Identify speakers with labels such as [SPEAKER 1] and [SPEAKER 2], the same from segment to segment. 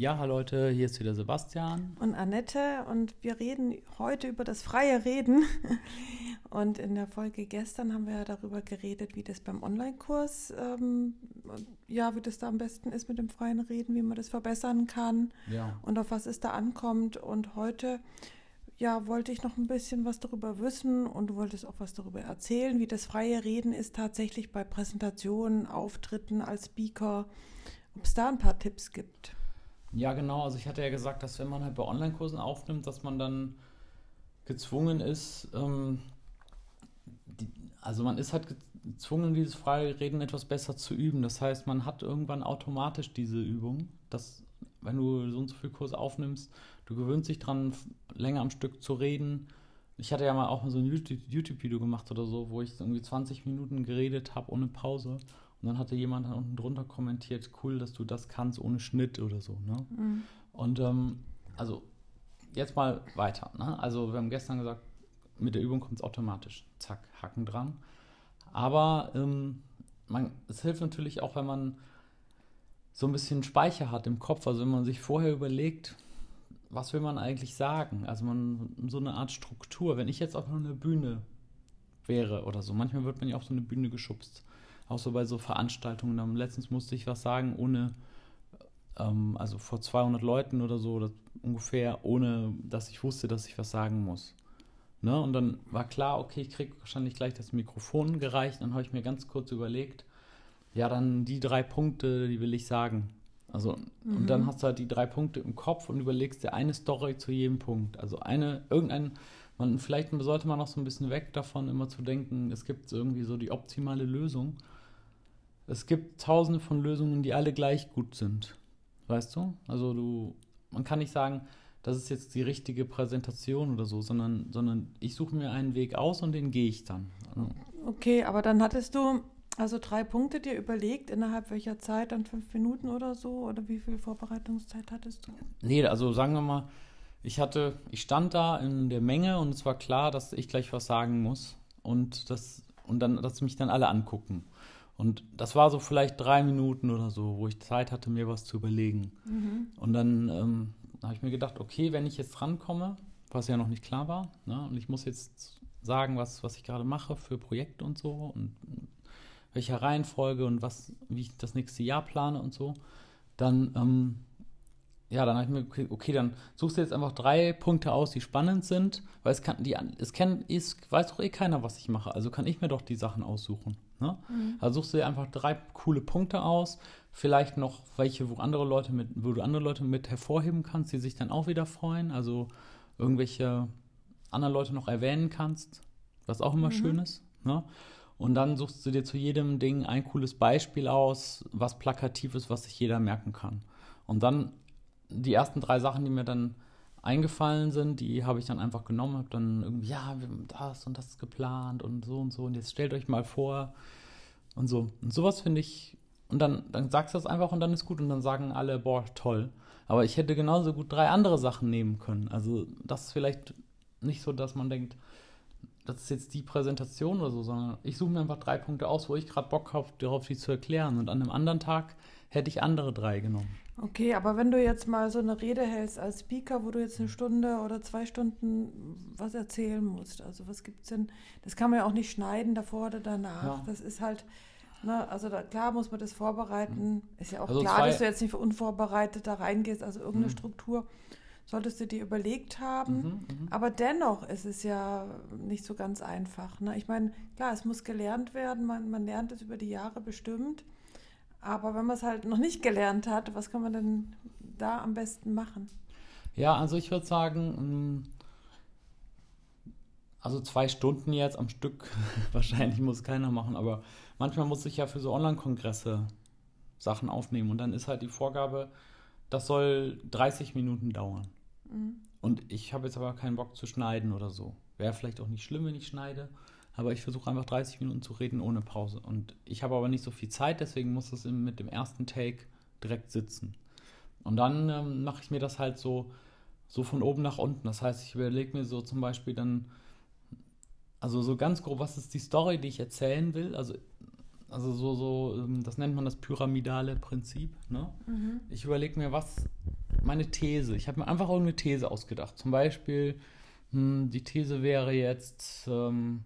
[SPEAKER 1] Ja, hallo Leute, hier ist wieder Sebastian.
[SPEAKER 2] Und Annette und wir reden heute über das freie Reden. Und in der Folge gestern haben wir ja darüber geredet, wie das beim Online-Kurs, ähm, ja, wie das da am besten ist mit dem freien Reden, wie man das verbessern kann
[SPEAKER 1] Ja.
[SPEAKER 2] und auf was es da ankommt. Und heute, ja, wollte ich noch ein bisschen was darüber wissen und du wolltest auch was darüber erzählen, wie das freie Reden ist tatsächlich bei Präsentationen, Auftritten als Speaker, ob es da ein paar Tipps gibt.
[SPEAKER 1] Ja, genau. Also ich hatte ja gesagt, dass wenn man halt bei Online-Kursen aufnimmt, dass man dann gezwungen ist, ähm, die, also man ist halt gezwungen, dieses freie Reden etwas besser zu üben. Das heißt, man hat irgendwann automatisch diese Übung, dass wenn du so und so viel Kurs aufnimmst, du gewöhnst dich dran, länger am Stück zu reden. Ich hatte ja mal auch so ein YouTube- YouTube-Video gemacht oder so, wo ich irgendwie 20 Minuten geredet habe ohne Pause. Und dann hatte jemand dann unten drunter kommentiert, cool, dass du das kannst ohne Schnitt oder so. Ne? Und ähm, also jetzt mal weiter. Ne? Also wir haben gestern gesagt, mit der Übung kommt es automatisch. Zack, Haken dran. Aber ähm, man, es hilft natürlich auch, wenn man so ein bisschen Speicher hat im Kopf. Also wenn man sich vorher überlegt, was will man eigentlich sagen? Also man so eine Art Struktur. Wenn ich jetzt auf einer Bühne wäre oder so, manchmal wird man ja auf so eine Bühne geschubst. Auch so bei so Veranstaltungen. Dann letztens musste ich was sagen, ohne ähm, also vor 200 Leuten oder so oder ungefähr, ohne dass ich wusste, dass ich was sagen muss. Ne? Und dann war klar, okay, ich kriege wahrscheinlich gleich das Mikrofon gereicht. Dann habe ich mir ganz kurz überlegt, ja, dann die drei Punkte, die will ich sagen. Also, und dann hast du halt die drei Punkte im Kopf und überlegst dir eine Story zu jedem Punkt. Also eine, irgendein, man, vielleicht sollte man auch so ein bisschen weg davon, immer zu denken, es gibt irgendwie so die optimale Lösung. Es gibt tausende von Lösungen, die alle gleich gut sind. Weißt du? Also du, man kann nicht sagen, das ist jetzt die richtige Präsentation oder so, sondern, sondern ich suche mir einen Weg aus und den gehe ich dann. Also,
[SPEAKER 2] Okay, aber dann hattest du also drei Punkte dir überlegt, innerhalb welcher Zeit, dann fünf Minuten oder so? Oder wie viel Vorbereitungszeit hattest du?
[SPEAKER 1] Nee, also sagen wir mal, ich hatte, ich stand da in der Menge und es war klar, dass ich gleich was sagen muss und das und dann, dass mich dann alle angucken. Und das war so vielleicht drei Minuten oder so, wo ich Zeit hatte, mir was zu überlegen. Und dann ähm, habe ich mir gedacht, okay, wenn ich jetzt rankomme, was ja noch nicht klar war, ne, und ich muss jetzt sagen, was, was ich gerade mache für Projekte und so und welcher Reihenfolge und was, wie ich das nächste Jahr plane und so, dann ähm, ja, dann habe ich mir, okay, okay, dann suchst du jetzt einfach drei Punkte aus, die spannend sind, weil es kann, die, es kennt, ist, weiß doch eh keiner, was ich mache, also kann ich mir doch die Sachen aussuchen. Ne? Also suchst du dir einfach drei coole Punkte aus, vielleicht noch welche, wo andere Leute mit, wo du andere Leute mit hervorheben kannst, die sich dann auch wieder freuen, also irgendwelche anderen Leute noch erwähnen kannst, was auch immer schön ist. Ne? Und dann suchst du dir zu jedem Ding ein cooles Beispiel aus, was plakativ ist, was sich jeder merken kann. Und dann die ersten drei Sachen, die mir dann eingefallen sind, die habe ich dann einfach genommen, habe dann irgendwie, ja, wir haben das und das geplant und so und so und jetzt stellt euch mal vor und so. Und sowas finde ich, und dann, dann sagst du das einfach und dann ist gut und dann sagen alle, boah, toll. Aber ich hätte genauso gut drei andere Sachen nehmen können. Also das ist vielleicht nicht so, dass man denkt, das ist jetzt die Präsentation oder so, sondern ich suche mir einfach drei Punkte aus, wo ich gerade Bock habe, darauf die zu erklären. Und an einem anderen Tag hätte ich andere drei genommen.
[SPEAKER 2] Okay, aber wenn du jetzt mal so eine Rede hältst als Speaker, wo du jetzt eine Stunde oder zwei Stunden was erzählen musst, also was gibt's denn? Das kann man ja auch nicht schneiden davor oder danach.
[SPEAKER 1] Ja.
[SPEAKER 2] Das ist halt, ne, also da, klar muss man das vorbereiten. Ist ja auch
[SPEAKER 1] Also
[SPEAKER 2] klar, dass du jetzt nicht unvorbereitet da reingehst, also irgendeine
[SPEAKER 1] Mhm.
[SPEAKER 2] Struktur solltest du dir überlegt haben.
[SPEAKER 1] Mhm, mhm.
[SPEAKER 2] Aber dennoch ist es ja nicht so ganz einfach. Ne? Ich meine, klar, es muss gelernt werden, man, man lernt es über die Jahre bestimmt. Aber wenn man es halt noch nicht gelernt hat, was kann man denn da am besten machen?
[SPEAKER 1] Ja, also ich würde sagen, mh, also zwei Stunden jetzt am Stück, wahrscheinlich muss keiner machen, aber manchmal muss ich ja für so Online-Kongresse Sachen aufnehmen und dann ist halt die Vorgabe, das soll 30 Minuten dauern. Und ich habe jetzt aber keinen Bock zu schneiden oder so. Wäre vielleicht auch nicht schlimm, wenn ich schneide, aber ich versuche einfach 30 Minuten zu reden ohne Pause. Und ich habe aber nicht so viel Zeit, deswegen muss es im- mit dem ersten Take direkt sitzen. Und dann ähm, mache ich mir das halt so, so von oben nach unten. Das heißt, ich überlege mir so zum Beispiel dann, also so ganz grob, was ist die Story, die ich erzählen will? Also, also so, so, ähm, das nennt man das pyramidale Prinzip. Ne? Ich überlege mir, was, meine These. Ich habe mir einfach irgendeine These ausgedacht. Zum Beispiel, hm, die These wäre jetzt, ähm,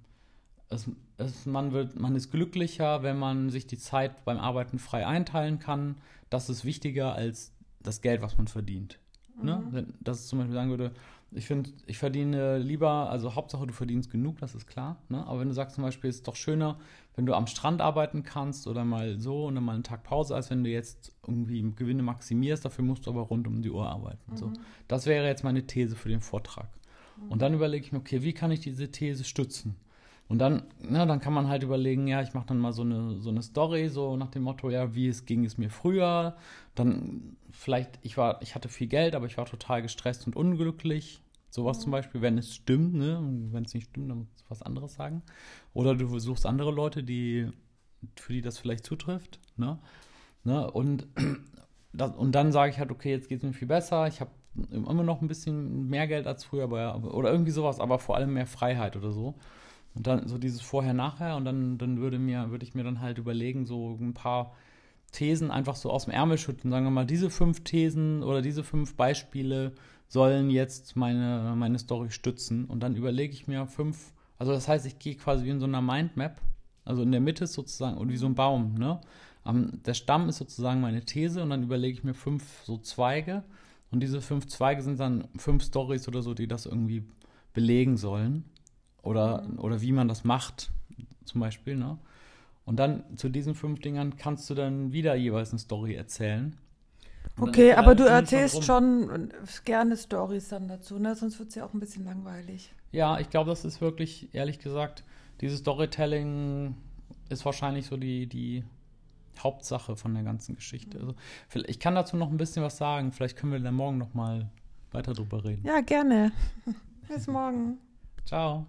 [SPEAKER 1] es, es, man, wird, man ist glücklicher, wenn man sich die Zeit beim Arbeiten frei einteilen kann. Das ist wichtiger als das Geld, was man verdient. Ne? Mhm. Ne? Dass ich zum Beispiel sagen würde, ich finde, ich verdiene lieber, also Hauptsache du verdienst genug, das ist klar. Ne? Aber wenn du sagst zum Beispiel, es ist doch schöner, wenn du am Strand arbeiten kannst oder mal so und dann mal einen Tag Pause, als wenn du jetzt irgendwie Gewinne maximierst, dafür musst du aber rund um die Uhr arbeiten. Mhm. So. Das wäre jetzt meine These für den Vortrag. Mhm. Und dann überlege ich mir, okay, wie kann ich diese These stützen? Und dann, na, dann kann man halt überlegen, ja, ich mache dann mal so eine, so eine Story, so nach dem Motto, ja, wie es ging es mir früher. Dann vielleicht, ich war, ich hatte viel Geld, aber ich war total gestresst und unglücklich. Sowas mhm. zum Beispiel, wenn es stimmt, ne? Wenn es nicht stimmt, dann musst du was anderes sagen. Oder du suchst andere Leute, die, für die das vielleicht zutrifft, ne? ne? Und, das, und dann sage ich halt, okay, jetzt geht es mir viel besser, ich habe immer noch ein bisschen mehr Geld als früher, aber, oder irgendwie sowas, aber vor allem mehr Freiheit oder so. Und dann so dieses Vorher-Nachher und dann, dann würde mir, würde ich mir dann halt überlegen, so ein paar Thesen einfach so aus dem Ärmel schütten. Sagen wir mal, diese fünf Thesen oder diese fünf Beispiele sollen jetzt meine, meine Story stützen. Und dann überlege ich mir fünf, also das heißt, ich gehe quasi wie in so einer Mindmap. Also in der Mitte sozusagen, und wie so ein Baum, ne? Der Stamm ist sozusagen meine These und dann überlege ich mir fünf so Zweige. Und diese fünf Zweige sind dann fünf Stories oder so, die das irgendwie belegen sollen oder, mhm. oder wie man das macht, zum Beispiel. Ne? Und dann zu diesen fünf Dingern kannst du dann wieder jeweils eine Story erzählen.
[SPEAKER 2] Okay, aber du erzählst schon gerne Stories dann dazu, ne? sonst wird es ja auch ein bisschen langweilig.
[SPEAKER 1] Ja, ich glaube, das ist wirklich, ehrlich gesagt, dieses Storytelling ist wahrscheinlich so die, die Hauptsache von der ganzen Geschichte. Also, ich kann dazu noch ein bisschen was sagen. Vielleicht können wir dann morgen noch mal weiter drüber reden.
[SPEAKER 2] Ja, gerne. Bis morgen.
[SPEAKER 1] Ciao.